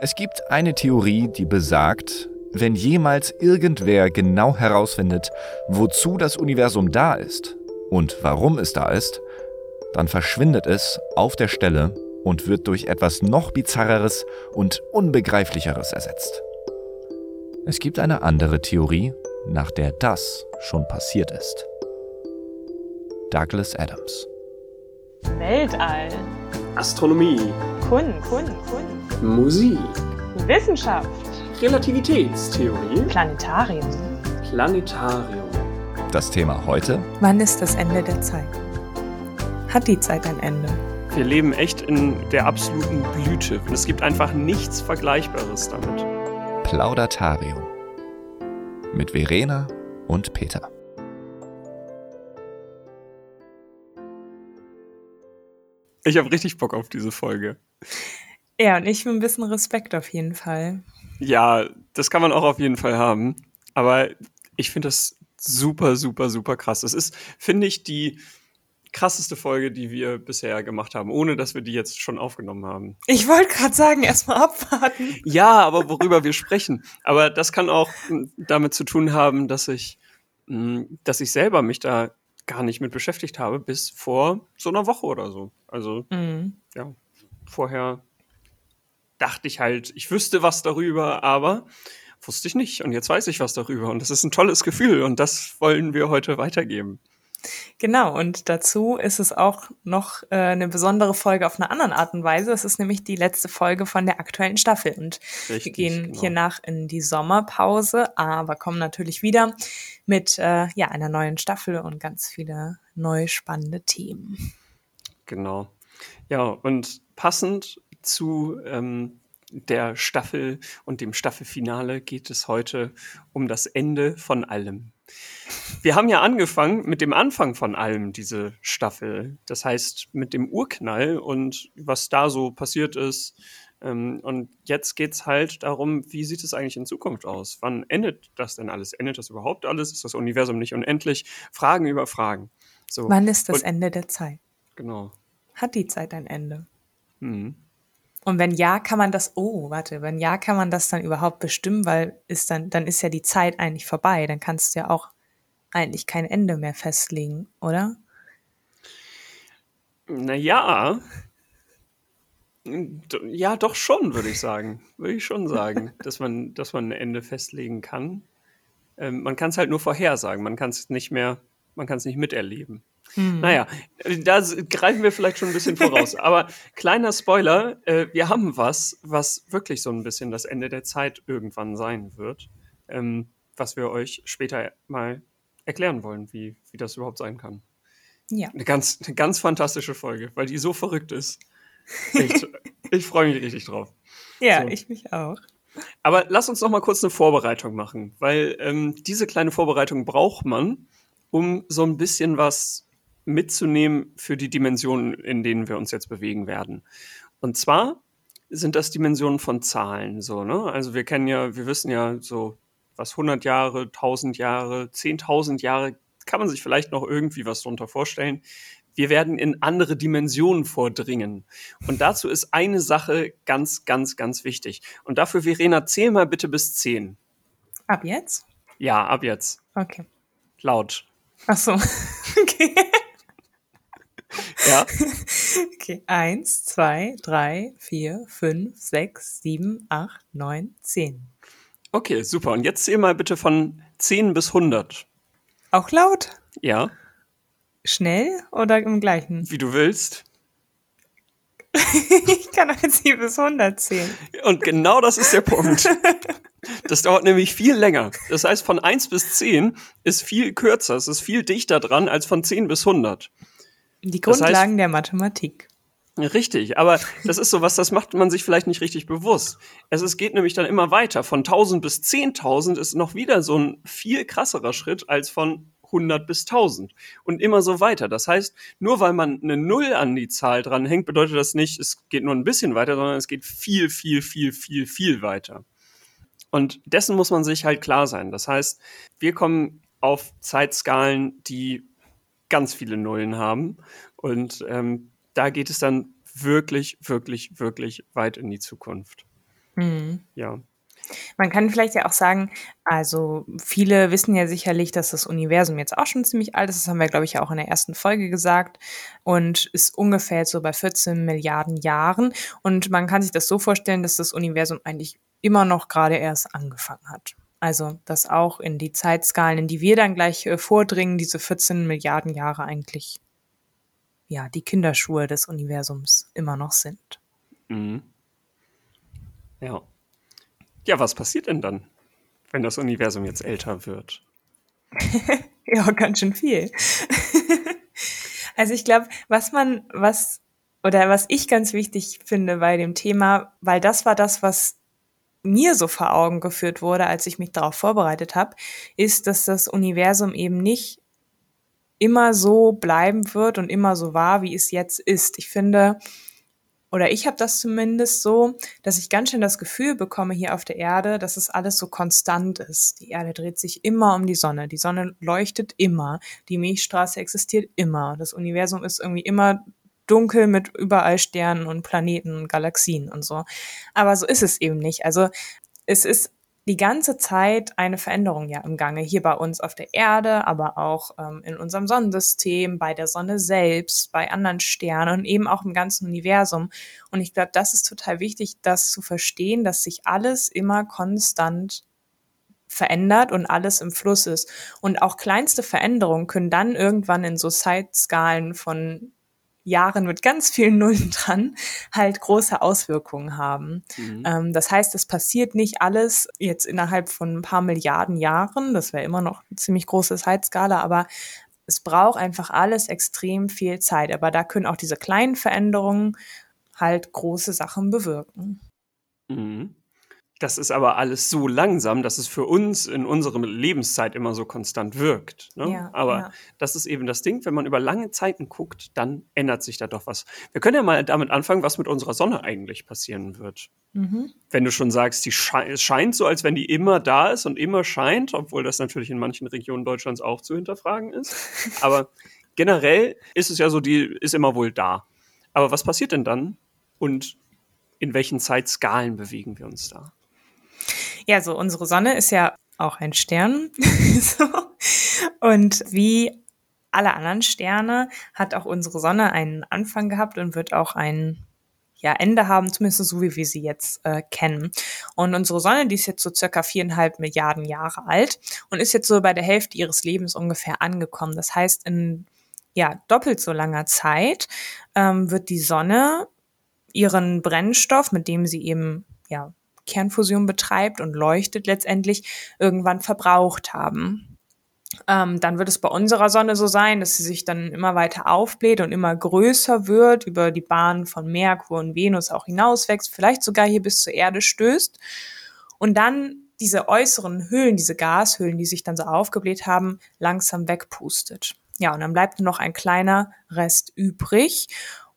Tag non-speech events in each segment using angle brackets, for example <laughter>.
Es gibt eine Theorie, die besagt, wenn jemals irgendwer genau herausfindet, wozu das Universum da ist und warum es da ist, dann verschwindet es auf der Stelle und wird durch etwas noch bizarreres und unbegreiflicheres ersetzt. Es gibt eine andere Theorie, nach der das schon passiert ist. Douglas Adams. Weltall. Astronomie. Kunst. Kunst. Kunst. Musik. Wissenschaft. Relativitätstheorie. Planetarium. Planetarium. Das Thema heute? Wann ist das Ende der Zeit? Hat die Zeit ein Ende? Wir leben echt in der absoluten Blüte. Und es gibt einfach nichts Vergleichbares damit. Plaudatarium. Mit Verena und Peter. Ich habe richtig Bock auf diese Folge. Ja, und ich ein bisschen Respekt auf jeden Fall. Ja, das kann man auch auf jeden Fall haben. Aber ich finde das super, super, super krass. Das ist, finde ich, die krasseste Folge, die wir bisher gemacht haben, ohne dass wir die jetzt schon aufgenommen haben. Ich wollte gerade sagen, erstmal abwarten. Ja, aber worüber wir sprechen. Aber das kann auch hm, damit zu tun haben, dass ich, hm, dass ich selber mich da gar nicht mit beschäftigt habe, bis vor so einer Woche oder so. Also, mhm. ja, vorher dachte ich halt, ich wüsste was darüber, aber wusste ich nicht. Und jetzt weiß ich was darüber. Und das ist ein tolles Gefühl. Und das wollen wir heute weitergeben. Genau, und dazu ist es auch noch äh, eine besondere Folge auf eine andere Art und Weise. Es ist nämlich die letzte Folge von der aktuellen Staffel. Und Richtig, wir gehen genau. hiernach in die Sommerpause, aber kommen natürlich wieder mit äh, ja, einer neuen Staffel und ganz viele neue spannende Themen. Genau. Ja, und passend zu ähm, der Staffel und dem Staffelfinale geht es heute um das Ende von allem. Wir haben ja angefangen mit dem Anfang von allem, diese Staffel. Das heißt, mit dem Urknall und was da so passiert ist. Ähm, und jetzt geht es halt darum, wie sieht es eigentlich in Zukunft aus? Wann endet das denn alles? Endet das überhaupt alles? Ist das Universum nicht unendlich? Fragen über Fragen. So. Wann ist das und, Ende der Zeit? Genau. Hat die Zeit ein Ende? Mhm. Und wenn ja, kann man das, oh, warte, wenn ja, kann man das dann überhaupt bestimmen, weil ist dann, dann ist ja die Zeit eigentlich vorbei. Dann kannst du ja auch eigentlich kein Ende mehr festlegen, oder? Naja. Ja, doch schon, würde ich sagen. Würde ich schon sagen, <laughs> dass man, dass man ein Ende festlegen kann. Ähm, man kann es halt nur vorhersagen. Man kann es nicht mehr, man kann es nicht miterleben. Hm. Naja, da greifen wir vielleicht schon ein bisschen voraus. <laughs> Aber kleiner Spoiler, äh, wir haben was, was wirklich so ein bisschen das Ende der Zeit irgendwann sein wird, ähm, was wir euch später mal erklären wollen, wie, wie das überhaupt sein kann. Ja. Eine ganz, eine ganz fantastische Folge, weil die so verrückt ist. <laughs> Echt, ich freue mich richtig drauf. Ja, so. ich mich auch. Aber lass uns noch mal kurz eine Vorbereitung machen, weil ähm, diese kleine Vorbereitung braucht man, um so ein bisschen was mitzunehmen für die Dimensionen, in denen wir uns jetzt bewegen werden. Und zwar sind das Dimensionen von Zahlen, so, ne? Also wir kennen ja, wir wissen ja so, was 100 Jahre, 1000 Jahre, 10.000 Jahre, kann man sich vielleicht noch irgendwie was darunter vorstellen. Wir werden in andere Dimensionen vordringen. Und dazu ist eine Sache ganz, ganz, ganz wichtig. Und dafür, Verena, zähl mal bitte bis 10. Ab jetzt? Ja, ab jetzt. Okay. Laut. Ach so. <laughs> okay. Ja. <laughs> Okay. Eins, zwei, drei, vier, fünf, sechs, sieben, acht, neun, zehn. Okay, super. Und jetzt zähl mal bitte von 10 bis 100. Auch laut? Ja. Schnell oder im gleichen? Wie du willst. <laughs> ich kann auch jetzt hier bis 100 zählen. Und genau das ist der Punkt. Das dauert nämlich viel länger. Das heißt, von 1 bis 10 ist viel kürzer, es ist viel dichter dran als von 10 bis 100. Die Grundlagen das heißt, der Mathematik. Richtig, aber das ist so was, das macht man sich vielleicht nicht richtig bewusst. Es, es geht nämlich dann immer weiter. Von 1000 bis 10.000 ist noch wieder so ein viel krasserer Schritt als von 100 bis 1000 und immer so weiter. Das heißt, nur weil man eine Null an die Zahl dran hängt, bedeutet das nicht, es geht nur ein bisschen weiter, sondern es geht viel, viel, viel, viel, viel weiter. Und dessen muss man sich halt klar sein. Das heißt, wir kommen auf Zeitskalen, die ganz viele Nullen haben. Und ähm, da geht es dann wirklich, wirklich, wirklich weit in die Zukunft. Mhm. Ja. Man kann vielleicht ja auch sagen, also viele wissen ja sicherlich, dass das Universum jetzt auch schon ziemlich alt ist. Das haben wir, glaube ich, auch in der ersten Folge gesagt. Und ist ungefähr so bei 14 Milliarden Jahren. Und man kann sich das so vorstellen, dass das Universum eigentlich immer noch gerade erst angefangen hat. Also, dass auch in die Zeitskalen, in die wir dann gleich äh, vordringen, diese 14 Milliarden Jahre eigentlich, ja, die Kinderschuhe des Universums immer noch sind. Mhm. Ja. Ja, was passiert denn dann, wenn das Universum jetzt älter wird? <laughs> ja, ganz schön viel. <laughs> also ich glaube, was man, was, oder was ich ganz wichtig finde bei dem Thema, weil das war das, was mir so vor Augen geführt wurde, als ich mich darauf vorbereitet habe, ist, dass das Universum eben nicht immer so bleiben wird und immer so war, wie es jetzt ist. Ich finde, oder ich habe das zumindest so, dass ich ganz schön das Gefühl bekomme hier auf der Erde, dass es alles so konstant ist. Die Erde dreht sich immer um die Sonne. Die Sonne leuchtet immer. Die Milchstraße existiert immer. Das Universum ist irgendwie immer dunkel mit überall Sternen und Planeten und Galaxien und so. Aber so ist es eben nicht. Also es ist die ganze Zeit eine Veränderung ja im Gange. Hier bei uns auf der Erde, aber auch ähm, in unserem Sonnensystem, bei der Sonne selbst, bei anderen Sternen und eben auch im ganzen Universum. Und ich glaube, das ist total wichtig, das zu verstehen, dass sich alles immer konstant verändert und alles im Fluss ist. Und auch kleinste Veränderungen können dann irgendwann in so Zeitskalen von Jahren mit ganz vielen Nullen <laughs> dran halt große Auswirkungen haben. Mhm. Ähm, das heißt, es passiert nicht alles jetzt innerhalb von ein paar Milliarden Jahren. Das wäre immer noch eine ziemlich große Zeitskala, aber es braucht einfach alles extrem viel Zeit. Aber da können auch diese kleinen Veränderungen halt große Sachen bewirken. Mhm. Das ist aber alles so langsam, dass es für uns in unserer Lebenszeit immer so konstant wirkt. Ne? Ja, aber ja. das ist eben das Ding, wenn man über lange Zeiten guckt, dann ändert sich da doch was. Wir können ja mal damit anfangen, was mit unserer Sonne eigentlich passieren wird. Mhm. Wenn du schon sagst, die sche es scheint so, als wenn die immer da ist und immer scheint, obwohl das natürlich in manchen Regionen Deutschlands auch zu hinterfragen ist. <laughs> aber generell ist es ja so, die ist immer wohl da. Aber was passiert denn dann? Und in welchen Zeitskalen bewegen wir uns da? Ja, so unsere Sonne ist ja auch ein Stern. <laughs> so. Und wie alle anderen Sterne hat auch unsere Sonne einen Anfang gehabt und wird auch ein ja, Ende haben, zumindest so wie wir sie jetzt äh, kennen. Und unsere Sonne, die ist jetzt so circa viereinhalb Milliarden Jahre alt und ist jetzt so bei der Hälfte ihres Lebens ungefähr angekommen. Das heißt, in ja, doppelt so langer Zeit ähm, wird die Sonne ihren Brennstoff, mit dem sie eben ja Kernfusion betreibt und leuchtet letztendlich, irgendwann verbraucht haben. Ähm, dann wird es bei unserer Sonne so sein, dass sie sich dann immer weiter aufbläht und immer größer wird, über die Bahn von Merkur und Venus auch hinauswächst, vielleicht sogar hier bis zur Erde stößt und dann diese äußeren Höhlen, diese Gashöhlen, die sich dann so aufgebläht haben, langsam wegpustet. Ja, und dann bleibt nur noch ein kleiner Rest übrig.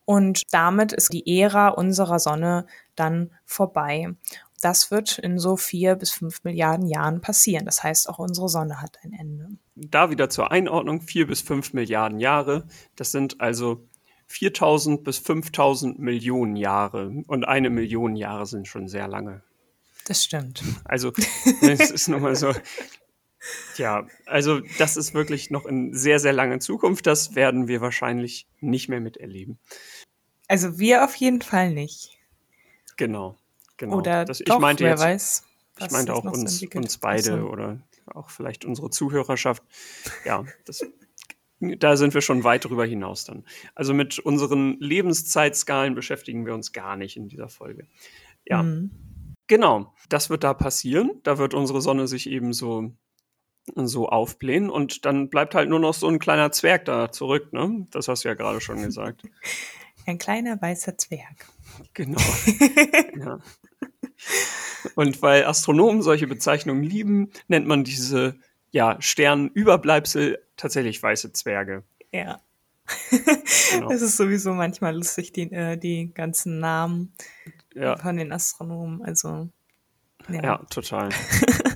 Und damit ist die Ära unserer Sonne dann vorbei das wird in so vier bis fünf Milliarden Jahren passieren. Das heißt, auch unsere Sonne hat ein Ende. Da wieder zur Einordnung, vier bis fünf Milliarden Jahre. Das sind also 4000 bis 5000 Millionen Jahre. Und eine Million Jahre sind schon sehr lange. Das stimmt. Also, <laughs> es ist nochmal so. Ja, also das ist wirklich noch in sehr, sehr langer Zukunft. Das werden wir wahrscheinlich nicht mehr miterleben. Also wir auf jeden Fall nicht. Genau. Genau. Oder das, ich doch, meinte wer jetzt, weiß. Ich meinte auch uns, uns beide so. oder auch vielleicht unsere Zuhörerschaft. Ja, das, da sind wir schon weit darüber hinaus dann. Also mit unseren Lebenszeitskalen beschäftigen wir uns gar nicht in dieser Folge. Ja, mhm. genau. Das wird da passieren. Da wird unsere Sonne sich eben so so aufblähen und dann bleibt halt nur noch so ein kleiner Zwerg da zurück, ne? Das hast du ja gerade schon gesagt. <laughs> Ein kleiner weißer Zwerg. Genau. <laughs> ja. Und weil Astronomen solche Bezeichnungen lieben, nennt man diese ja, Sternüberbleibsel tatsächlich weiße Zwerge. Ja. genau. Das ist sowieso manchmal lustig, die, äh, die ganzen Namen ja. von den Astronomen. Also. Ja, ja total.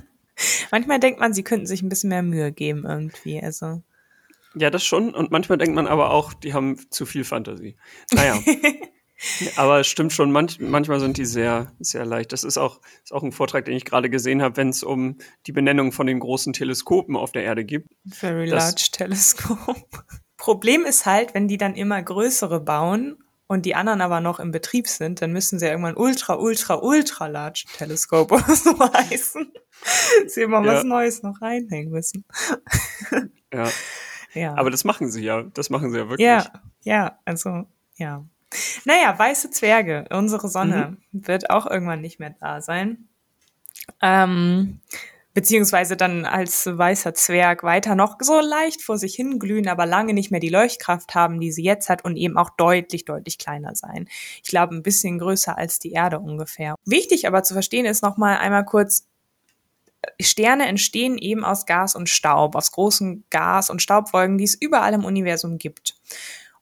<laughs> manchmal denkt man, sie könnten sich ein bisschen mehr Mühe geben irgendwie. Also. Ja, das schon. Und manchmal denkt man aber auch, die haben zu viel Fantasie. Naja. <laughs> Aber es stimmt schon, manch, manchmal sind die sehr, sehr leicht. Das ist auch, ist auch ein Vortrag, den ich gerade gesehen habe, wenn es um die Benennung von den großen Teleskopen auf der Erde gibt. Very Large Telescope. Problem ist halt, wenn die dann immer größere bauen und die anderen aber noch im Betrieb sind, dann müssen sie ja irgendwann Ultra, Ultra, Ultra Large Telescope oder <laughs> so heißen. sie immer ja. was Neues noch reinhängen müssen. ja. ja. Aber das machen sie ja. Das machen sie ja wirklich. Ja, ja, also, ja. Naja, weiße Zwerge, unsere Sonne mhm. wird auch irgendwann nicht mehr da sein. Ähm, beziehungsweise dann als weißer Zwerg weiter noch so leicht vor sich hinglühen, aber lange nicht mehr die Leuchtkraft haben, die sie jetzt hat und eben auch deutlich, deutlich kleiner sein. Ich glaube, ein bisschen größer als die Erde ungefähr. Wichtig aber zu verstehen ist nochmal einmal kurz, Sterne entstehen eben aus Gas und Staub, aus großen Gas- und Staubwolken, die es überall im Universum gibt.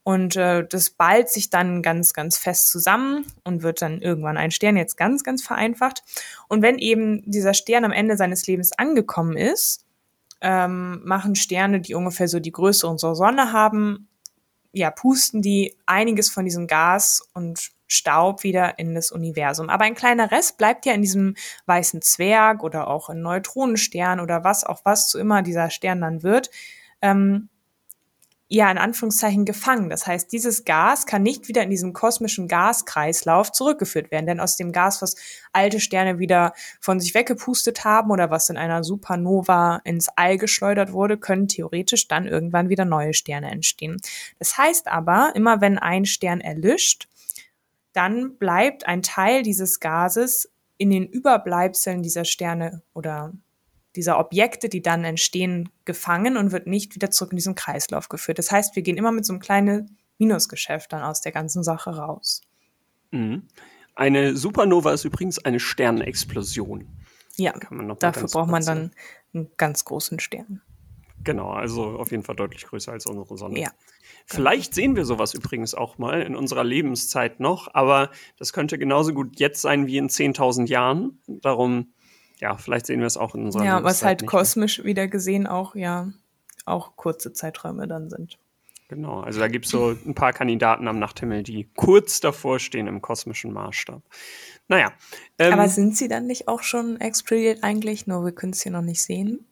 Und äh, das ballt sich dann ganz, ganz fest zusammen und wird dann irgendwann ein Stern, jetzt ganz, ganz vereinfacht. Und wenn eben dieser Stern am Ende seines Lebens angekommen ist, ähm, machen Sterne, die ungefähr so die Größe unserer Sonne haben, ja, pusten die einiges von diesem Gas und Staub wieder in das Universum. Aber ein kleiner Rest bleibt ja in diesem weißen Zwerg oder auch in Neutronenstern oder was auch was zu immer dieser Stern dann wird. Ähm, ja in Anführungszeichen gefangen. Das heißt, dieses Gas kann nicht wieder in diesen kosmischen Gaskreislauf zurückgeführt werden, denn aus dem Gas, was alte Sterne wieder von sich weggepustet haben oder was in einer Supernova ins All geschleudert wurde, können theoretisch dann irgendwann wieder neue Sterne entstehen. Das heißt aber, immer wenn ein Stern erlischt, dann bleibt ein Teil dieses Gases in den Überbleibseln dieser Sterne oder dieser Objekte, die dann entstehen, gefangen und wird nicht wieder zurück in diesen Kreislauf geführt. Das heißt, wir gehen immer mit so einem kleinen Minusgeschäft dann aus der ganzen Sache raus. Mhm. Eine Supernova ist übrigens eine Sternexplosion. Ja, dafür braucht man dann einen ganz großen Stern. Genau, also auf jeden Fall deutlich größer als unsere Sonne. Ja. Vielleicht sehen wir sowas übrigens auch mal in unserer Lebenszeit noch, aber das könnte genauso gut jetzt sein wie in 10.000 Jahren. Darum ja, vielleicht sehen wir es auch in unserer Ja, was halt kosmisch mehr. wieder gesehen auch, ja, auch kurze Zeiträume dann sind. Genau, also da gibt es so ein paar Kandidaten am Nachthimmel, die kurz davor stehen im kosmischen Maßstab. Naja. Ähm, Aber sind sie dann nicht auch schon explodiert eigentlich, nur wir können es hier noch nicht sehen?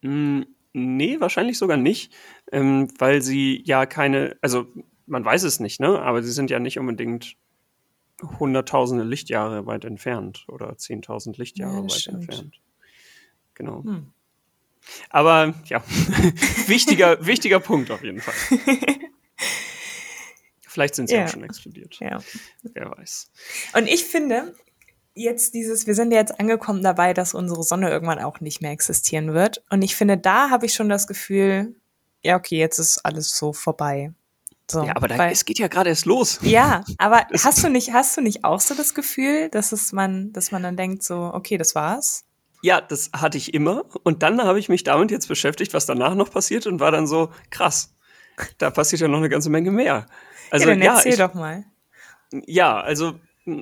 Mh, nee, wahrscheinlich sogar nicht, ähm, weil sie ja keine, also man weiß es nicht, ne? Aber sie sind ja nicht unbedingt hunderttausende Lichtjahre weit entfernt oder zehntausend Lichtjahre ja, weit stimmt. entfernt. Genau. Hm. Aber ja, <laughs> wichtiger, wichtiger Punkt auf jeden Fall. <laughs> Vielleicht sind sie ja. auch schon explodiert. Ja. Wer weiß. Und ich finde, jetzt dieses, wir sind ja jetzt angekommen dabei, dass unsere Sonne irgendwann auch nicht mehr existieren wird. Und ich finde, da habe ich schon das Gefühl, ja, okay, jetzt ist alles so vorbei. So, ja, aber da, weil, es geht ja gerade erst los. Ja, aber <laughs> hast du nicht, hast du nicht auch so das Gefühl, dass es man, dass man dann denkt so, okay, das war's? Ja, das hatte ich immer. Und dann habe ich mich damit jetzt beschäftigt, was danach noch passiert und war dann so, krass, da passiert ja noch eine ganze Menge mehr. Also, ja, dann ja, erzähl ich, doch mal. Ja, also,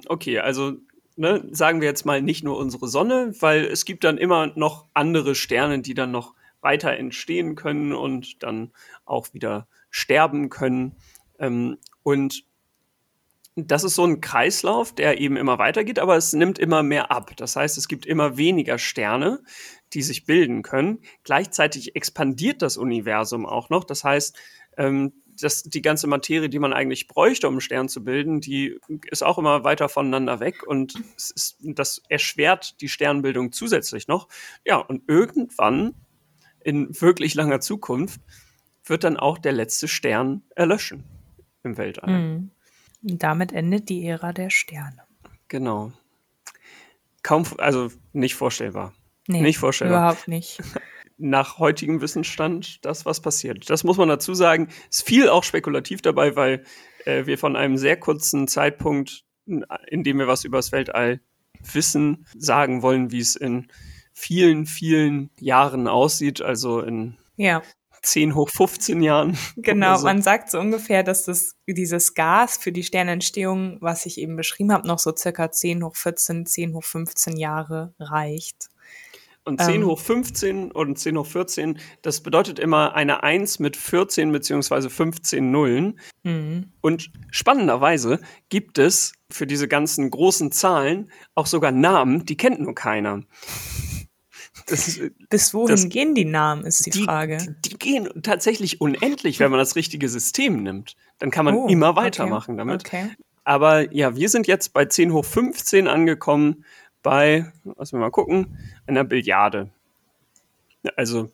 okay, also ne, sagen wir jetzt mal nicht nur unsere Sonne, weil es gibt dann immer noch andere Sterne, die dann noch weiter entstehen können und dann auch wieder sterben können. Ähm, und das ist so ein Kreislauf, der eben immer weitergeht, aber es nimmt immer mehr ab. Das heißt, es gibt immer weniger Sterne, die sich bilden können. Gleichzeitig expandiert das Universum auch noch. Das heißt, ähm, das, die ganze Materie, die man eigentlich bräuchte, um einen Stern zu bilden, die ist auch immer weiter voneinander weg und ist, das erschwert die Sternbildung zusätzlich noch. Ja, und irgendwann in wirklich langer Zukunft wird dann auch der letzte Stern erlöschen im Weltall. Mhm. Damit endet die Ära der Sterne. Genau. Kaum, also nicht vorstellbar. Nee, nicht vorstellbar. Überhaupt nicht. <laughs> Nach heutigem Wissensstand das, was passiert. Das muss man dazu sagen. Es fiel auch spekulativ dabei, weil äh, wir von einem sehr kurzen Zeitpunkt, in dem wir was über das Weltall wissen, sagen wollen, wie es in vielen, vielen Jahren aussieht. Also in ja. 10 hoch 15 Jahren. <laughs> Genau, so. man sagt so ungefähr, dass das, dieses Gas für die Sternentstehung, was ich eben beschrieben habe, noch so circa 10 hoch 14, 10 hoch 15 Jahre reicht. Und 10 ähm, hoch 15 und 10 hoch 14, das bedeutet immer eine 1 mit 14 beziehungsweise 15 Nullen. Mhm. Und spannenderweise gibt es für diese ganzen großen Zahlen auch sogar Namen, die kennt nur keiner. Das, Bis wohin das, gehen die Namen, ist die, die, Frage. Die, die, gehen tatsächlich unendlich, wenn man das richtige System nimmt. Dann kann man oh, immer weitermachen okay. damit. Okay. Aber ja, wir sind jetzt bei 10 hoch 15 angekommen bei, lass wir mal gucken, einer Billiarde. Also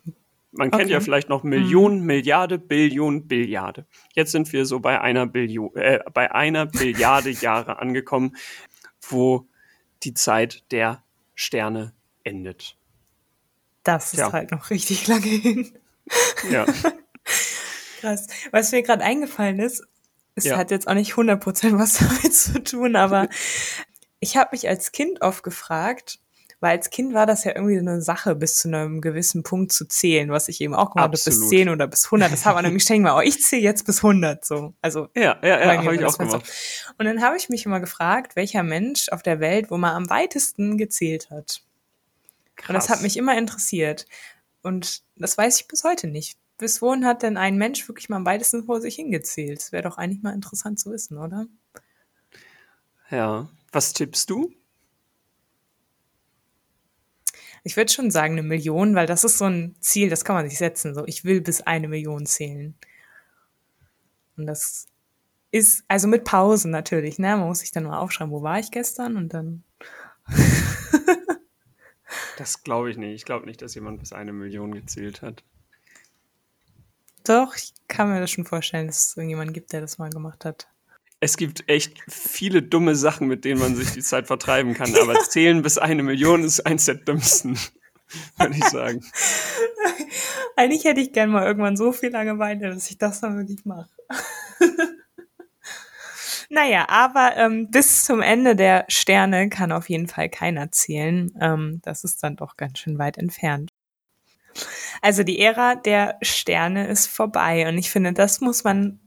man kennt okay. ja vielleicht noch Millionen, mhm. Milliarde, Billion, Billiarde. Jetzt sind wir so bei einer Billion, äh, bei einer Billiarde <laughs> Jahre angekommen, wo die Zeit der Sterne endet. Das ist ja. halt noch richtig lange hin. Ja. <laughs> Krass. Was mir gerade eingefallen ist, es ja. hat jetzt auch nicht 100% was <laughs> damit zu tun, aber <laughs> ich habe mich als Kind oft gefragt, weil als Kind war das ja irgendwie eine Sache, bis zu einem gewissen Punkt zu zählen, was ich eben auch gemacht habe, bis 10 oder bis 100. Das hat man nämlich ständig mal, oh, ich zähle jetzt bis 100, so. Also, ja, ja, ja, habe ich auch gemacht. So. Und dann habe ich mich immer gefragt, welcher Mensch auf der Welt, wo man am weitesten gezählt hat. Krass. Und das hat mich immer interessiert. Und das weiß ich bis heute nicht bis wohin hat denn ein Mensch wirklich mal am weitesten vor sich hingezählt? Das wäre doch eigentlich mal interessant zu wissen, oder? Ja. Was tippst du? Ich würde schon sagen eine Million, weil das ist so ein Ziel, das kann man sich setzen. So, ich will bis eine Million zählen. Und das ist, also mit Pausen natürlich, ne? Man muss sich dann mal aufschreiben, wo war ich gestern und dann. Das glaube ich nicht. Ich glaube nicht, dass jemand bis eine Million gezählt hat. Doch, ich kann mir das schon vorstellen, dass es irgendjemanden gibt, der das mal gemacht hat. Es gibt echt viele dumme Sachen, mit denen man sich die Zeit vertreiben kann, aber <laughs> zählen bis eine Million ist eins der dümmsten, <laughs> würde ich sagen. Eigentlich hätte ich gern mal irgendwann so viel Langeweile, dass ich das dann wirklich mache. <laughs> naja, aber ähm, bis zum Ende der Sterne kann auf jeden Fall keiner zählen. Ähm, das ist dann doch ganz schön weit entfernt. Also die Ära der Sterne ist vorbei und ich finde, das muss man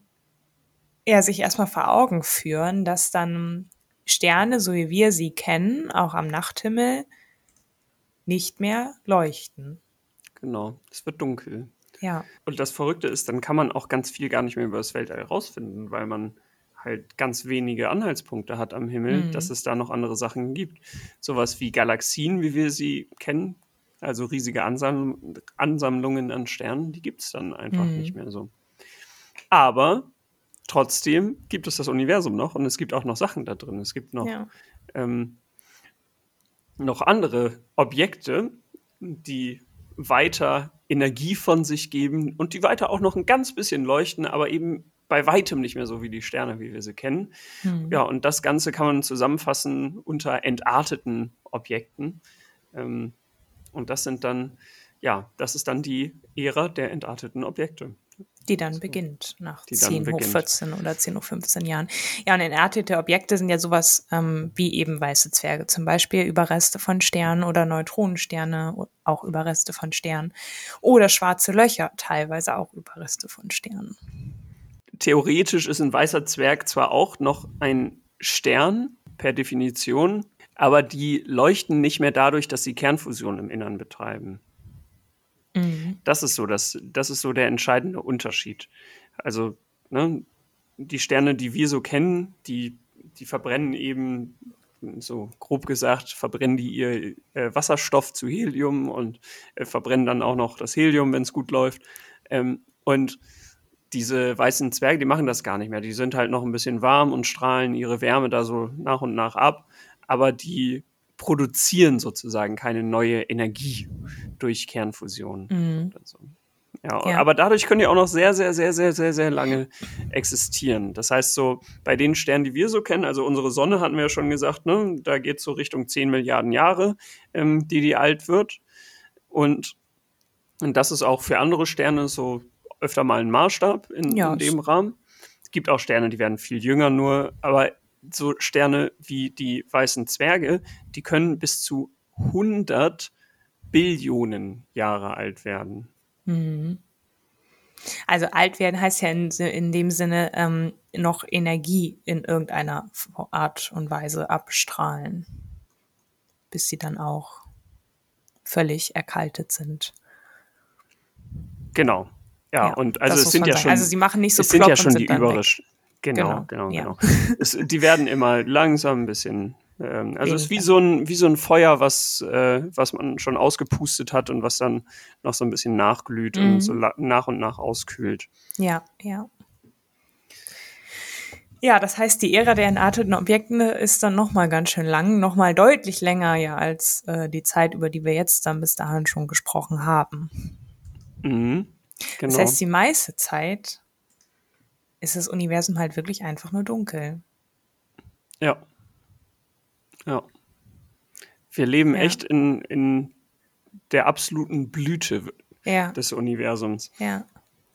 ja sich erstmal vor Augen führen, dass dann Sterne, so wie wir sie kennen, auch am Nachthimmel, nicht mehr leuchten. Genau, es wird dunkel. Ja. Und das Verrückte ist, dann kann man auch ganz viel gar nicht mehr über das Weltall herausfinden, weil man halt ganz wenige Anhaltspunkte hat am Himmel, mhm. dass es da noch andere Sachen gibt. Sowas wie Galaxien, wie wir sie kennen, also riesige Ansam Ansammlungen an Sternen, die gibt es dann einfach mhm. nicht mehr so. Aber trotzdem gibt es das Universum noch und es gibt auch noch Sachen da drin. Es gibt noch, ja. ähm, noch andere Objekte, die weiter Energie von sich geben und die weiter auch noch ein ganz bisschen leuchten, aber eben bei weitem nicht mehr so wie die Sterne, wie wir sie kennen. Mhm. Ja, und das Ganze kann man zusammenfassen unter entarteten Objekten. Ähm, und das sind dann, ja, das ist dann die Ära der entarteten Objekte. Die dann so. beginnt nach die 10 hoch 14 oder 10 hoch 15 Jahren. Ja, und entartete Objekte sind ja sowas ähm, wie eben weiße Zwerge, zum Beispiel Überreste von Sternen oder Neutronensterne, auch Überreste von Sternen. Oder schwarze Löcher, teilweise auch Überreste von Sternen. Theoretisch ist ein weißer Zwerg zwar auch noch ein Stern per Definition, aber die leuchten nicht mehr dadurch, dass sie Kernfusion im Innern betreiben. Mhm. Das ist so, das, das ist so der entscheidende Unterschied. Also, ne, die Sterne, die wir so kennen, die, die verbrennen eben, so grob gesagt, verbrennen die ihr äh, Wasserstoff zu Helium und äh, verbrennen dann auch noch das Helium, wenn es gut läuft. Ähm, und diese weißen Zwerge, die machen das gar nicht mehr. Die sind halt noch ein bisschen warm und strahlen ihre Wärme da so nach und nach ab aber die produzieren sozusagen keine neue Energie durch Kernfusion. Mhm. So. Ja, ja, aber dadurch können die auch noch sehr, sehr, sehr, sehr, sehr, sehr lange existieren. Das heißt, so bei den Sternen, die wir so kennen, also unsere Sonne hatten wir ja schon gesagt, ne, da geht es so Richtung 10 Milliarden Jahre, ähm, die die alt wird. Und, und das ist auch für andere Sterne so öfter mal ein Maßstab in, ja, in dem Rahmen. Es gibt auch Sterne, die werden viel jünger nur, aber so Sterne wie die weißen Zwerge, die können bis zu 100 Billionen Jahre alt werden. Mhm. Also alt werden heißt ja in, in dem Sinne ähm, noch Energie in irgendeiner Art und Weise abstrahlen, bis sie dann auch völlig erkaltet sind. Genau. Ja, ja und also es sind ja schon. Also sie machen nicht so es sind ja schon die Überrisch. Genau, genau, genau. Genau. es, die werden immer langsam ein bisschen. Ähm, also es ist wie so ein wie so ein Feuer, was äh, was man schon ausgepustet hat und was dann noch so ein bisschen nachglüht mhm. und so nach und nach auskühlt. Ja, ja. Ja, das heißt, die Ära der entarteten Objekte ist dann nochmal ganz schön lang, nochmal deutlich länger ja als äh, die Zeit, über die wir jetzt dann bis dahin schon gesprochen haben. Mhm, genau. Das heißt, die meiste Zeit ist das Universum halt wirklich einfach nur dunkel. Ja. Ja. Wir leben ja. echt in, in der absoluten Blüte ja. des Universums. Ja.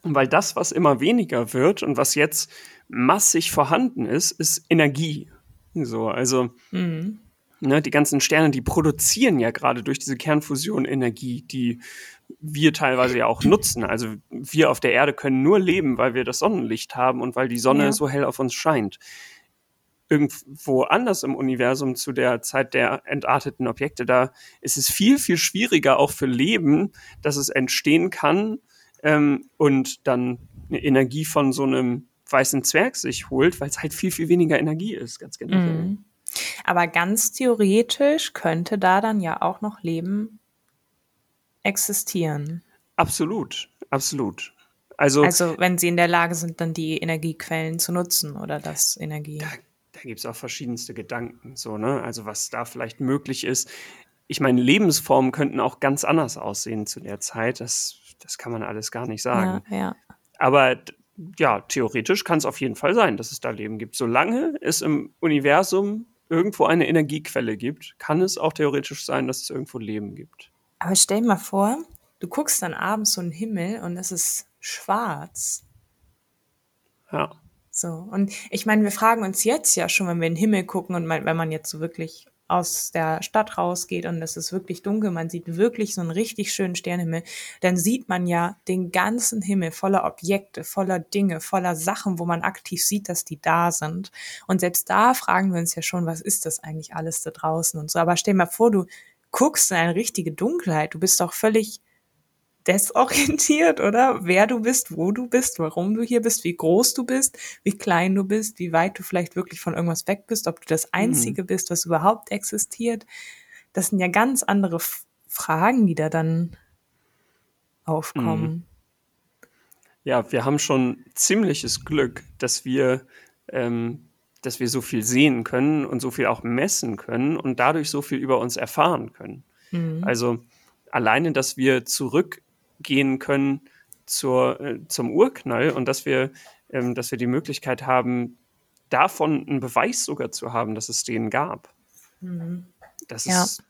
Weil das, was immer weniger wird und was jetzt massig vorhanden ist, ist Energie. So, also mhm. ne, die ganzen Sterne, die produzieren ja gerade durch diese Kernfusion Energie, die wir teilweise ja auch nutzen. Also wir auf der Erde können nur leben, weil wir das Sonnenlicht haben und weil die Sonne ja. so hell auf uns scheint. Irgendwo anders im Universum zu der Zeit der entarteten Objekte, da ist es viel, viel schwieriger auch für Leben, dass es entstehen kann ähm, und dann eine Energie von so einem weißen Zwerg sich holt, weil es halt viel, viel weniger Energie ist, ganz generell. Mhm. Aber ganz theoretisch könnte da dann ja auch noch Leben existieren. Absolut, absolut. Also, also wenn sie in der Lage sind, dann die Energiequellen zu nutzen oder das Energie. Da, da gibt es auch verschiedenste Gedanken, so, ne? Also was da vielleicht möglich ist. Ich meine, Lebensformen könnten auch ganz anders aussehen zu der Zeit. Das, das kann man alles gar nicht sagen. Ja, ja. Aber ja, theoretisch kann es auf jeden Fall sein, dass es da Leben gibt. Solange es im Universum irgendwo eine Energiequelle gibt, kann es auch theoretisch sein, dass es irgendwo Leben gibt. Aber stell dir mal vor, du guckst dann abends so einen Himmel und es ist schwarz. Ja. So, und ich meine, wir fragen uns jetzt ja schon, wenn wir in den Himmel gucken und wenn man jetzt so wirklich aus der Stadt rausgeht und es ist wirklich dunkel, man sieht wirklich so einen richtig schönen Sternenhimmel, dann sieht man ja den ganzen Himmel voller Objekte, voller Dinge, voller Sachen, wo man aktiv sieht, dass die da sind. Und selbst da fragen wir uns ja schon, was ist das eigentlich alles da draußen und so. Aber stell mal vor, du guckst in eine richtige Dunkelheit, du bist doch völlig desorientiert, <laughs> oder? Wer du bist, wo du bist, warum du hier bist, wie groß du bist, wie klein du bist, wie weit du vielleicht wirklich von irgendwas weg bist, ob du das Einzige mhm. bist, was überhaupt existiert. Das sind ja ganz andere F Fragen, die da dann aufkommen. Mhm. Ja, wir haben schon ziemliches Glück, dass wir, ähm, dass wir so viel sehen können und so viel auch messen können und dadurch so viel über uns erfahren können. Mhm. Also alleine, dass wir zurück gehen können zur, äh, zum Urknall und dass wir, ähm, dass wir die Möglichkeit haben, davon einen Beweis sogar zu haben, dass es den gab. Mhm. Das ja. ist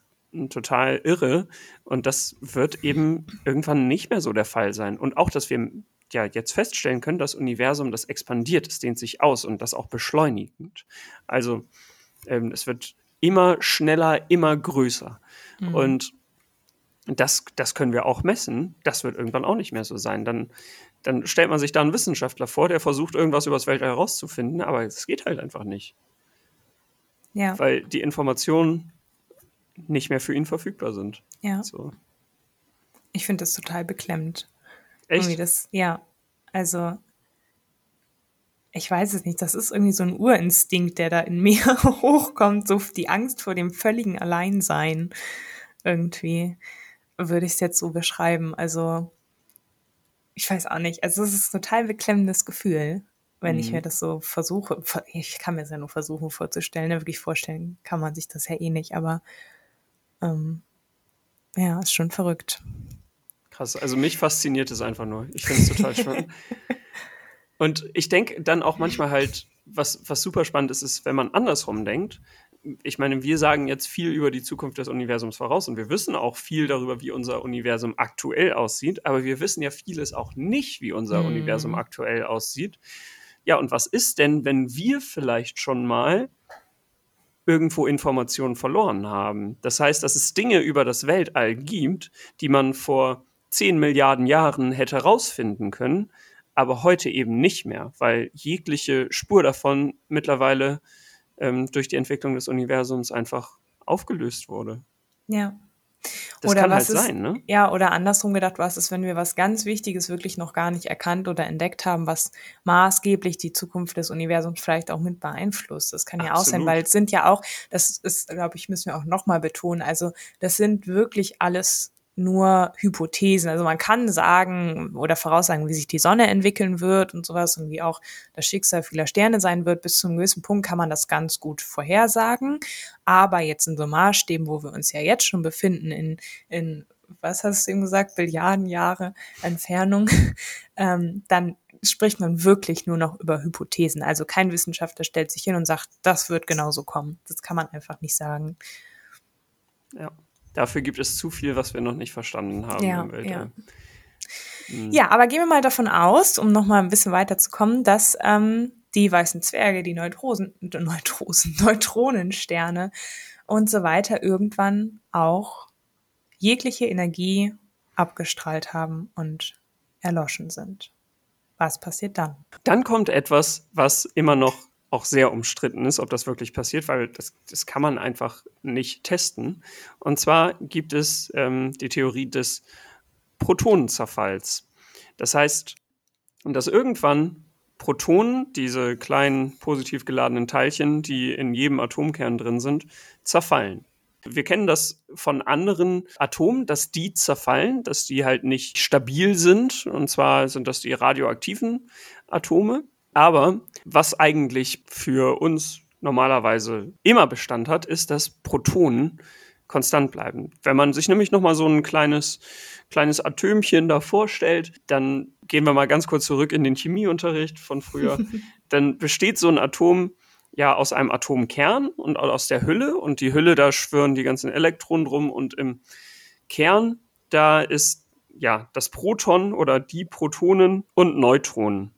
total irre und das wird eben irgendwann nicht mehr so der Fall sein. Und auch, dass wir ja jetzt feststellen können, das Universum, das expandiert, es dehnt sich aus und das auch beschleunigend. Also ähm, es wird immer schneller, immer größer. Mhm. Und das, das können wir auch messen. Das wird irgendwann auch nicht mehr so sein. Dann, dann stellt man sich da einen Wissenschaftler vor, der versucht, irgendwas über das Weltall herauszufinden, aber es geht halt einfach nicht. Ja. Weil die Informationen nicht mehr für ihn verfügbar sind. Ja. So. Ich finde das total beklemmt. Echt? Irgendwie das, ja. Also, ich weiß es nicht. Das ist irgendwie so ein Urinstinkt, der da in <laughs> mir hochkommt. So die Angst vor dem völligen Alleinsein. Irgendwie würde ich es jetzt so beschreiben. Also, ich weiß auch nicht. Also, es ist ein total beklemmendes Gefühl, wenn mhm. ich mir das so versuche. Ich kann mir es ja nur versuchen vorzustellen. Ne? Wirklich vorstellen kann man sich das ja eh nicht, aber ähm, ja, ist schon verrückt. Krass. Also, mich fasziniert es einfach nur. Ich finde es total <laughs> spannend. Und ich denke dann auch manchmal halt, was, was super spannend ist, ist, wenn man andersrum denkt, ich meine, wir sagen jetzt viel über die Zukunft des Universums voraus und wir wissen auch viel darüber, wie unser Universum aktuell aussieht, aber wir wissen ja vieles auch nicht, wie unser mhm. Universum aktuell aussieht. Ja, und was ist denn, wenn wir vielleicht schon mal irgendwo Informationen verloren haben? Das heißt, dass es Dinge über das Weltall gibt, die man vor 10 Milliarden Jahren hätte herausfinden können, aber heute eben nicht mehr, weil jegliche Spur davon mittlerweile ähm, durch die Entwicklung des Universums einfach aufgelöst wurde. Ja. Das oder kann was halt ist, sein, ne? Ja, oder andersrum gedacht, was ist, wenn wir was ganz Wichtiges wirklich noch gar nicht erkannt oder entdeckt haben, was maßgeblich die Zukunft des Universums vielleicht auch mit beeinflusst. Das kann ja auch sein, Absolut. weil es sind ja auch, das ist, glaube ich, müssen wir auch nochmal betonen, also das sind wirklich alles nur Hypothesen. Also man kann sagen oder voraussagen, wie sich die Sonne entwickeln wird und sowas und wie auch das Schicksal vieler Sterne sein wird. Bis zu einem gewissen Punkt kann man das ganz gut vorhersagen. Aber jetzt in so Maßstäben, wo wir uns ja jetzt schon befinden, in, in was hast du eben gesagt, Billiarden Jahre Entfernung, <laughs> ähm, dann spricht man wirklich nur noch über Hypothesen. Also kein Wissenschaftler stellt sich hin und sagt, das wird genauso kommen. Das kann man einfach nicht sagen. Ja. Dafür gibt es zu viel, was wir noch nicht verstanden haben Ja, im Weltall. ja. Ja, aber gehen wir mal davon aus, um noch mal ein bisschen weiterzukommen, dass ähm, die weißen Zwerge, die Neutrosen, <laughs> Neutrosen, Neutronensterne und so weiter irgendwann auch jegliche Energie abgestrahlt haben und erloschen sind. Was passiert dann? Dann kommt etwas, was immer noch auch sehr umstritten ist, ob das wirklich passiert, weil das, das kann man einfach nicht testen. Und zwar gibt es ähm, die Theorie des Protonenzerfalls. Das heißt, dass irgendwann Protonen, diese kleinen positiv geladenen Teilchen, die in jedem Atomkern drin sind, zerfallen. Wir kennen das von anderen Atomen, dass die zerfallen, dass die halt nicht stabil sind. Und zwar sind das die radioaktiven Atome. Aber was eigentlich für uns normalerweise immer Bestand hat, ist, dass Protonen konstant bleiben. Wenn man sich nämlich noch mal so ein kleines kleines Atömchen da vorstellt, dann gehen wir mal ganz kurz zurück in den Chemieunterricht von früher. <laughs> dann besteht so ein Atom ja aus einem Atomkern und aus der Hülle und die Hülle, da schwören die ganzen Elektronen drum und im Kern, da ist ja das Proton oder die Protonen und Neutronen.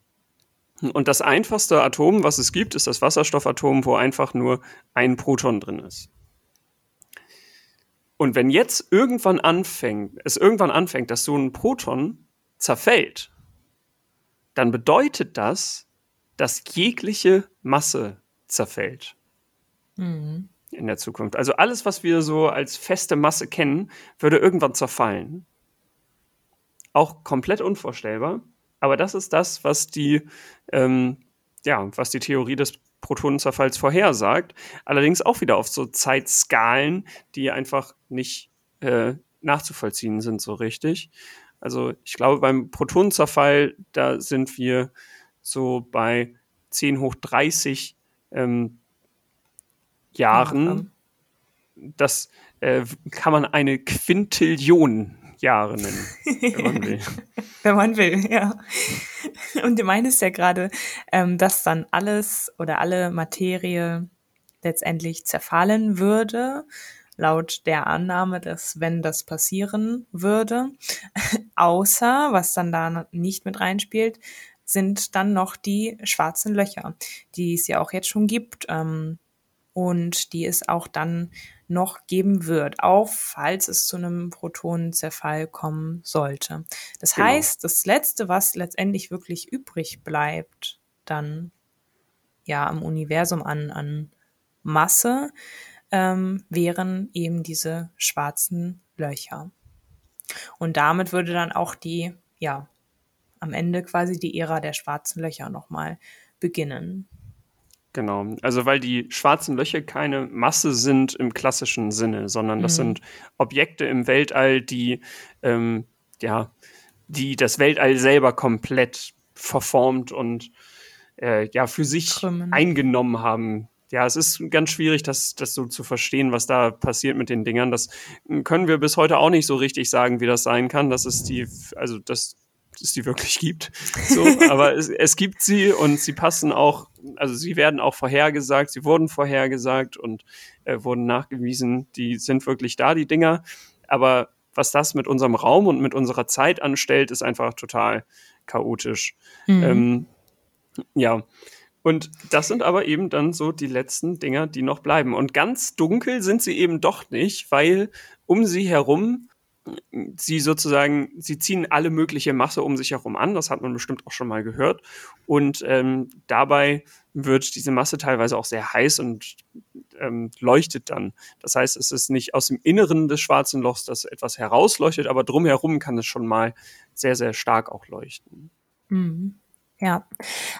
Und das einfachste Atom, was es gibt, ist das Wasserstoffatom, wo einfach nur ein Proton drin ist. Und wenn jetzt irgendwann anfängt, es irgendwann anfängt, dass so ein Proton zerfällt, dann bedeutet das, dass jegliche Masse zerfällt. Mhm. In der Zukunft. Also alles, was wir so als feste Masse kennen, würde irgendwann zerfallen. Auch komplett unvorstellbar. Aber das ist das, was die, ähm, ja, was die Theorie des Protonenzerfalls vorhersagt. Allerdings auch wieder auf so Zeitskalen, die einfach nicht äh, nachzuvollziehen sind so richtig. Also ich glaube, beim Protonenzerfall, da sind wir so bei 10 hoch 30 ähm, Jahren. Das äh, kann man eine Quintillion Jahre nennen, wenn man <laughs> will. Wenn man will, <laughs> ja. Und du meinst ja gerade, ähm, dass dann alles oder alle Materie letztendlich zerfallen würde, laut der Annahme, dass wenn das passieren würde, <laughs> außer, was dann da nicht mit reinspielt, sind dann noch die schwarzen Löcher, die es ja auch jetzt schon gibt ähm, und die es auch dann noch geben wird, auch falls es zu einem Protonenzerfall kommen sollte. Das Genau. heißt, das Letzte, was letztendlich wirklich übrig bleibt, dann ja am Universum an, an Masse, ähm, wären eben diese schwarzen Löcher. Und damit würde dann auch die, ja, am Ende quasi die Ära der schwarzen Löcher nochmal beginnen. Genau, also weil die schwarzen Löcher keine Masse sind im klassischen Sinne, sondern das Mhm. sind Objekte im Weltall, die ähm, ja, die das Weltall selber komplett verformt und äh, ja für sich Krümmen. eingenommen haben. Ja, es ist ganz schwierig, das, das so zu verstehen, was da passiert mit den Dingern. Das können wir bis heute auch nicht so richtig sagen, wie das sein kann. Das ist die, also das es die wirklich gibt. So, <laughs> aber es, es gibt sie und sie passen auch, also sie werden auch vorhergesagt, sie wurden vorhergesagt und äh, wurden nachgewiesen, die sind wirklich da, die Dinger. Aber was das mit unserem Raum und mit unserer Zeit anstellt, ist einfach total chaotisch. Mhm. Ähm, ja. Und das sind aber eben dann so die letzten Dinger, die noch bleiben. Und ganz dunkel sind sie eben doch nicht, weil um sie herum sie sozusagen, sie ziehen alle mögliche Masse um sich herum an, das hat man bestimmt auch schon mal gehört. Und ähm, dabei wird diese Masse teilweise auch sehr heiß und ähm, leuchtet dann. Das heißt, es ist nicht aus dem Inneren des schwarzen Lochs, dass etwas herausleuchtet, aber drumherum kann es schon mal sehr, sehr stark auch leuchten. Mhm. Ja,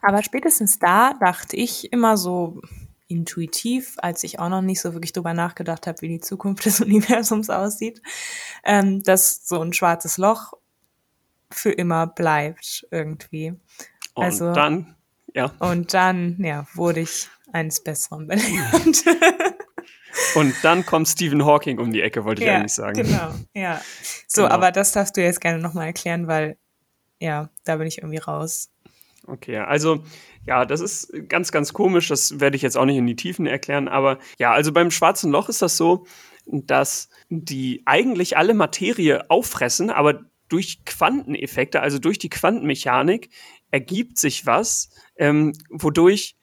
aber spätestens da dachte ich immer so intuitiv, als ich auch noch nicht so wirklich drüber nachgedacht habe, wie die Zukunft des <laughs> Universums aussieht, ähm, dass so ein schwarzes Loch für immer bleibt irgendwie. Und also, dann, ja. Und dann, ja, wurde ich eines Besseren belehrt. <laughs> <laughs> Und dann kommt Stephen Hawking um die Ecke, wollte ich ja, eigentlich sagen. Genau, ja. So, genau. aber das darfst du jetzt gerne nochmal erklären, weil, ja, da bin ich irgendwie raus. Okay, also ja, das ist ganz, ganz komisch. Das werde ich jetzt auch nicht in die Tiefen erklären. Aber ja, also beim schwarzen Loch ist das so, dass die eigentlich alle Materie auffressen, aber durch Quanteneffekte, also durch die Quantenmechanik, ergibt sich was, ähm, wodurch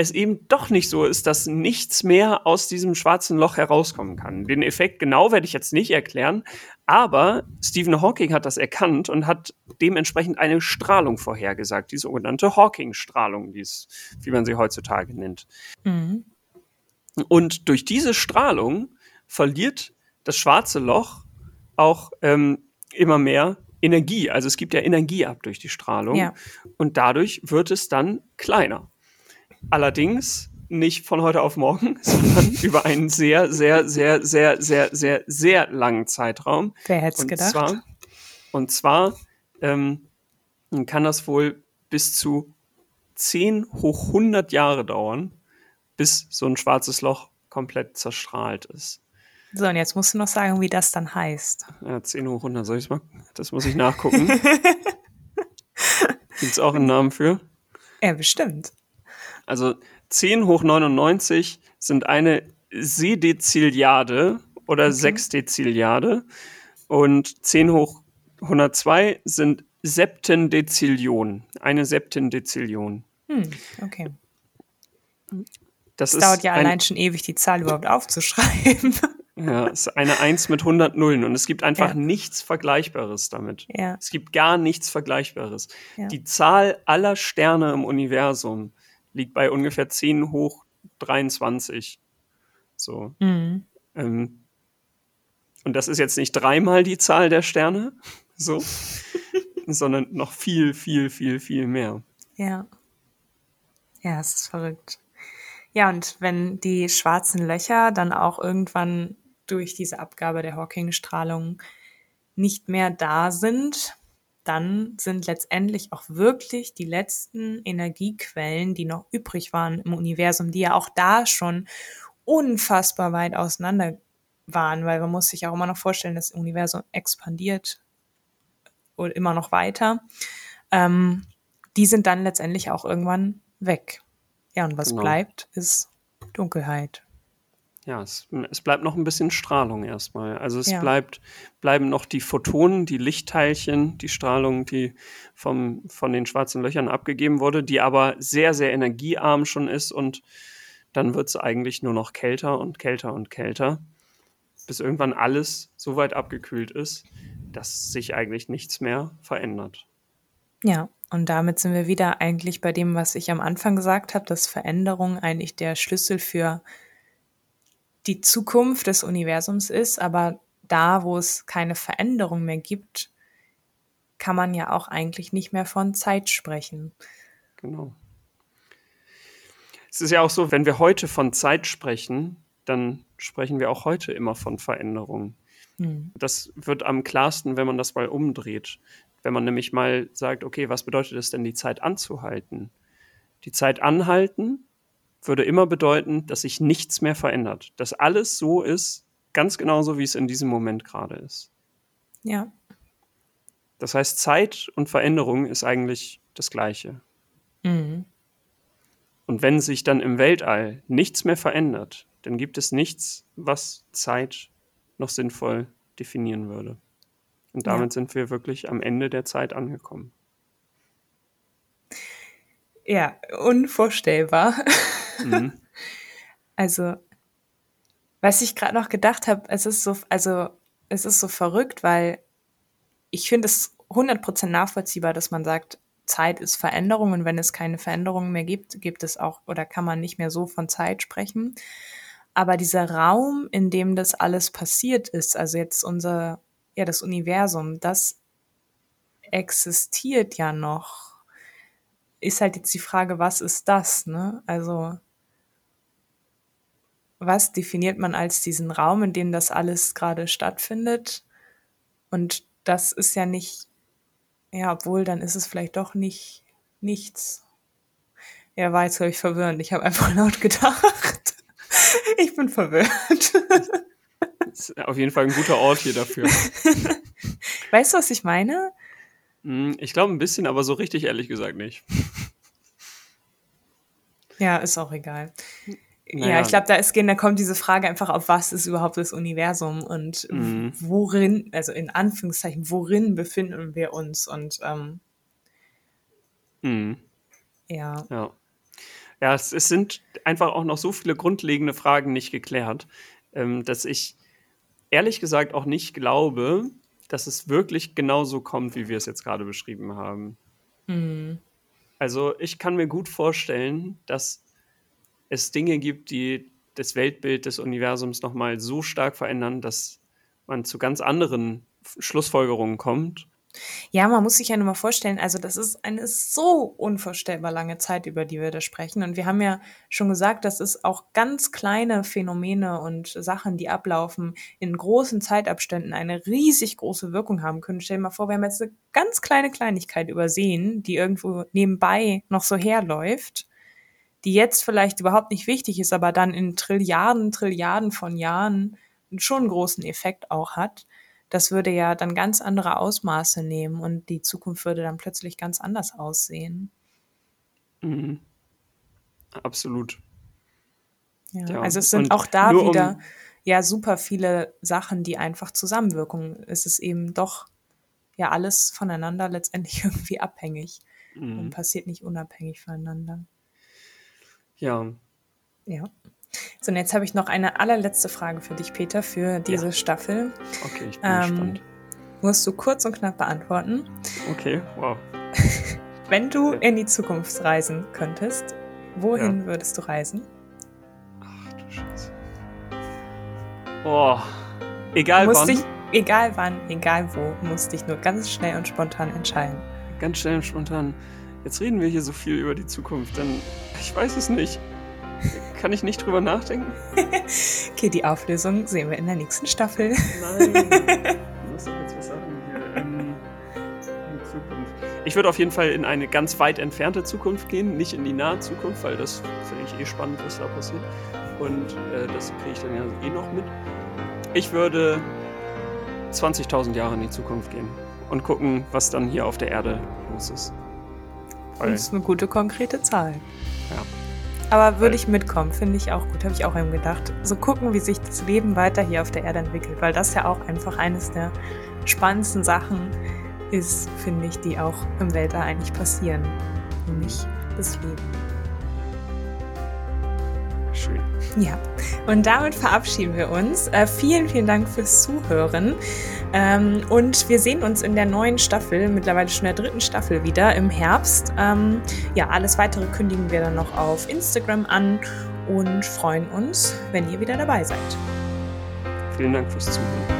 es eben doch nicht so ist, dass nichts mehr aus diesem schwarzen Loch herauskommen kann. Den Effekt genau werde ich jetzt nicht erklären, aber Stephen Hawking hat das erkannt und hat dementsprechend eine Strahlung vorhergesagt, die sogenannte Hawking-Strahlung, wie man sie heutzutage nennt. Mhm. Und durch diese Strahlung verliert das schwarze Loch auch ähm, immer mehr Energie. Also es gibt ja Energie ab durch die Strahlung ja. und dadurch wird es dann kleiner. Allerdings nicht von heute auf morgen, <laughs> sondern <laughs> über einen sehr, sehr, sehr, sehr, sehr, sehr, sehr langen Zeitraum. Wer hätte es gedacht? Zwar, und zwar ähm, kann das wohl bis zu 10 hoch 100 Jahre dauern, bis so ein schwarzes Loch komplett zerstrahlt ist. So, und jetzt musst du noch sagen, wie das dann heißt. Ja, 10 hoch 100, soll ich mal? Das muss ich nachgucken. <laughs> Gibt es auch einen Namen für? Ja, bestimmt. Also 10 hoch 99 sind eine Sedezilliarde oder okay. Sechsdezilliarde und 10 hoch 102 sind Septendezillion, eine Septendezillion. Hm, okay. Das, das dauert ja allein schon ewig, die Zahl überhaupt aufzuschreiben. <laughs> Ja, es ist eine 1 mit 100 Nullen und es gibt einfach ja. nichts Vergleichbares damit. Ja. Es gibt gar nichts Vergleichbares. Ja. Die Zahl aller Sterne im Universum liegt bei ungefähr 10 hoch 23. So. Mhm. Ähm, und das ist jetzt nicht dreimal die Zahl der Sterne, <laughs> so, sondern noch viel, viel, viel, viel mehr. Ja. Ja, es ist verrückt. Ja, und wenn die schwarzen Löcher dann auch irgendwann durch diese Abgabe der Hawking-Strahlung nicht mehr da sind, dann sind letztendlich auch wirklich die letzten Energiequellen, die noch übrig waren im Universum, die ja auch da schon unfassbar weit auseinander waren, weil man muss sich auch immer noch vorstellen, das Universum expandiert und immer noch weiter. Ähm, die sind dann letztendlich auch irgendwann weg. Ja, und was genau. bleibt, ist Dunkelheit ja, es, es, bleibt noch ein bisschen Strahlung erstmal. Also es ja. bleibt, bleiben noch die Photonen, die Lichtteilchen, die Strahlung, die vom, von den schwarzen Löchern abgegeben wurde, die aber sehr, sehr energiearm schon ist und dann wird es eigentlich nur noch kälter und kälter und kälter, bis irgendwann alles so weit abgekühlt ist, dass sich eigentlich nichts mehr verändert. Ja, und damit sind wir wieder eigentlich bei dem, was ich am Anfang gesagt habe, dass Veränderung eigentlich der Schlüssel für die Zukunft des Universums ist, aber da, wo es keine Veränderung mehr gibt, kann man ja auch eigentlich nicht mehr von Zeit sprechen. Genau. Es ist ja auch so, wenn wir heute von Zeit sprechen, dann sprechen wir auch heute immer von Veränderung. Hm. Das wird am klarsten, wenn man das mal umdreht. Wenn man nämlich mal sagt, okay, was bedeutet es denn, die Zeit anzuhalten? Die Zeit anhalten würde immer bedeuten, dass sich nichts mehr verändert. Dass alles so ist, ganz genauso, wie es in diesem Moment gerade ist. Ja. Das heißt, Zeit und Veränderung ist eigentlich das Gleiche. Mhm. Und wenn sich dann im Weltall nichts mehr verändert, dann gibt es nichts, was Zeit noch sinnvoll definieren würde. Und damit ja. sind wir wirklich am Ende der Zeit angekommen. Ja, unvorstellbar. <laughs> Mhm. <laughs> also, was ich gerade noch gedacht habe, es ist so, also es ist so verrückt, weil ich finde es 100% nachvollziehbar, dass man sagt, Zeit ist Veränderung und wenn es keine Veränderung mehr gibt, gibt es auch oder kann man nicht mehr so von Zeit sprechen. Aber dieser Raum, in dem das alles passiert ist, also jetzt unser, ja, das Universum, das existiert ja noch. Ist halt jetzt die Frage, was ist das, ne? Also, was definiert man als diesen Raum, in dem das alles gerade stattfindet? Und das ist ja nicht, ja, obwohl, dann ist es vielleicht doch nicht nichts. Ja, war jetzt, glaube ich, verwirrend. Ich habe einfach <laughs> laut gedacht. Ich bin verwirrt. Das ist auf jeden Fall ein guter Ort hier dafür. <laughs> Weißt du, was ich meine? Hm, ich glaube ein bisschen, aber so richtig ehrlich gesagt nicht. Ja, ist auch egal. Naja. Ja, ich glaube, da ist da kommt diese Frage einfach auf, was ist überhaupt das Universum und mhm. worin, also in Anführungszeichen, worin befinden wir uns und ähm, mhm. ja. Ja, ja es, es, sind einfach auch noch so viele grundlegende Fragen nicht geklärt, ähm, dass ich ehrlich gesagt auch nicht glaube, dass es wirklich genauso kommt, wie wir es jetzt gerade beschrieben haben. Mhm. Also ich kann mir gut vorstellen, dass es Dinge gibt, die das Weltbild des Universums nochmal so stark verändern, dass man zu ganz anderen Schlussfolgerungen kommt. Ja, man muss sich ja nur mal vorstellen, also das ist eine so unvorstellbar lange Zeit, über die wir da sprechen. Und wir haben ja schon gesagt, dass es auch ganz kleine Phänomene und Sachen, die ablaufen, in großen Zeitabständen eine riesig große Wirkung haben können. Stell dir mal vor, wir haben jetzt eine ganz kleine Kleinigkeit übersehen, die irgendwo nebenbei noch so herläuft die jetzt vielleicht überhaupt nicht wichtig ist, aber dann in Trilliarden, Trilliarden von Jahren schon einen großen Effekt auch hat, das würde ja dann ganz andere Ausmaße nehmen und die Zukunft würde dann plötzlich ganz anders aussehen. Mhm. Absolut. Ja, ja, also es sind auch da wieder um ja super viele Sachen, die einfach zusammenwirken. Es ist eben doch ja alles voneinander letztendlich <laughs> irgendwie abhängig mhm. und passiert nicht unabhängig voneinander. Ja. Ja. So, und jetzt habe ich noch eine allerletzte Frage für dich, Peter, für diese ja. Staffel. Okay, ich bin ähm, gespannt. Musst du kurz und knapp beantworten. Okay, wow. <laughs> Wenn du in die Zukunft reisen könntest, wohin ja. würdest du reisen? Ach du Scheiße. Boah. Egal wann. Dich, egal wann, egal wo, musst dich nur ganz schnell und spontan entscheiden. Ganz schnell und spontan. Jetzt reden wir hier so viel über die Zukunft, dann ich weiß es nicht. Kann ich nicht drüber nachdenken? <laughs> okay, die Auflösung sehen wir in der nächsten Staffel. Nein. <laughs> Ich muss doch jetzt was sagen hier. Ähm, in Zukunft. Ich würde auf jeden Fall in eine ganz weit entfernte Zukunft gehen, nicht in die nahe Zukunft, weil das finde ich eh spannend, was da passiert. Und äh, das kriege ich dann ja eh noch mit. Ich würde 20.000 Jahre in die Zukunft gehen und gucken, was dann hier auf der Erde los ist. Das ist eine gute konkrete Zahl. Ja. Aber würde ich mitkommen, finde ich auch gut, habe ich auch eben gedacht. So gucken, wie sich das Leben weiter hier auf der Erde entwickelt, weil das ja auch einfach eines der spannendsten Sachen ist, finde ich, die auch im Weltall eigentlich passieren. Nämlich das Leben. Ja, und damit verabschieden wir uns. Äh, vielen, vielen Dank fürs Zuhören. Ähm, und wir sehen uns in der neuen Staffel, mittlerweile schon der dritten Staffel wieder im Herbst. Ähm, ja, alles weitere kündigen wir dann noch auf Instagram an und freuen uns, wenn ihr wieder dabei seid. Vielen Dank fürs Zuhören.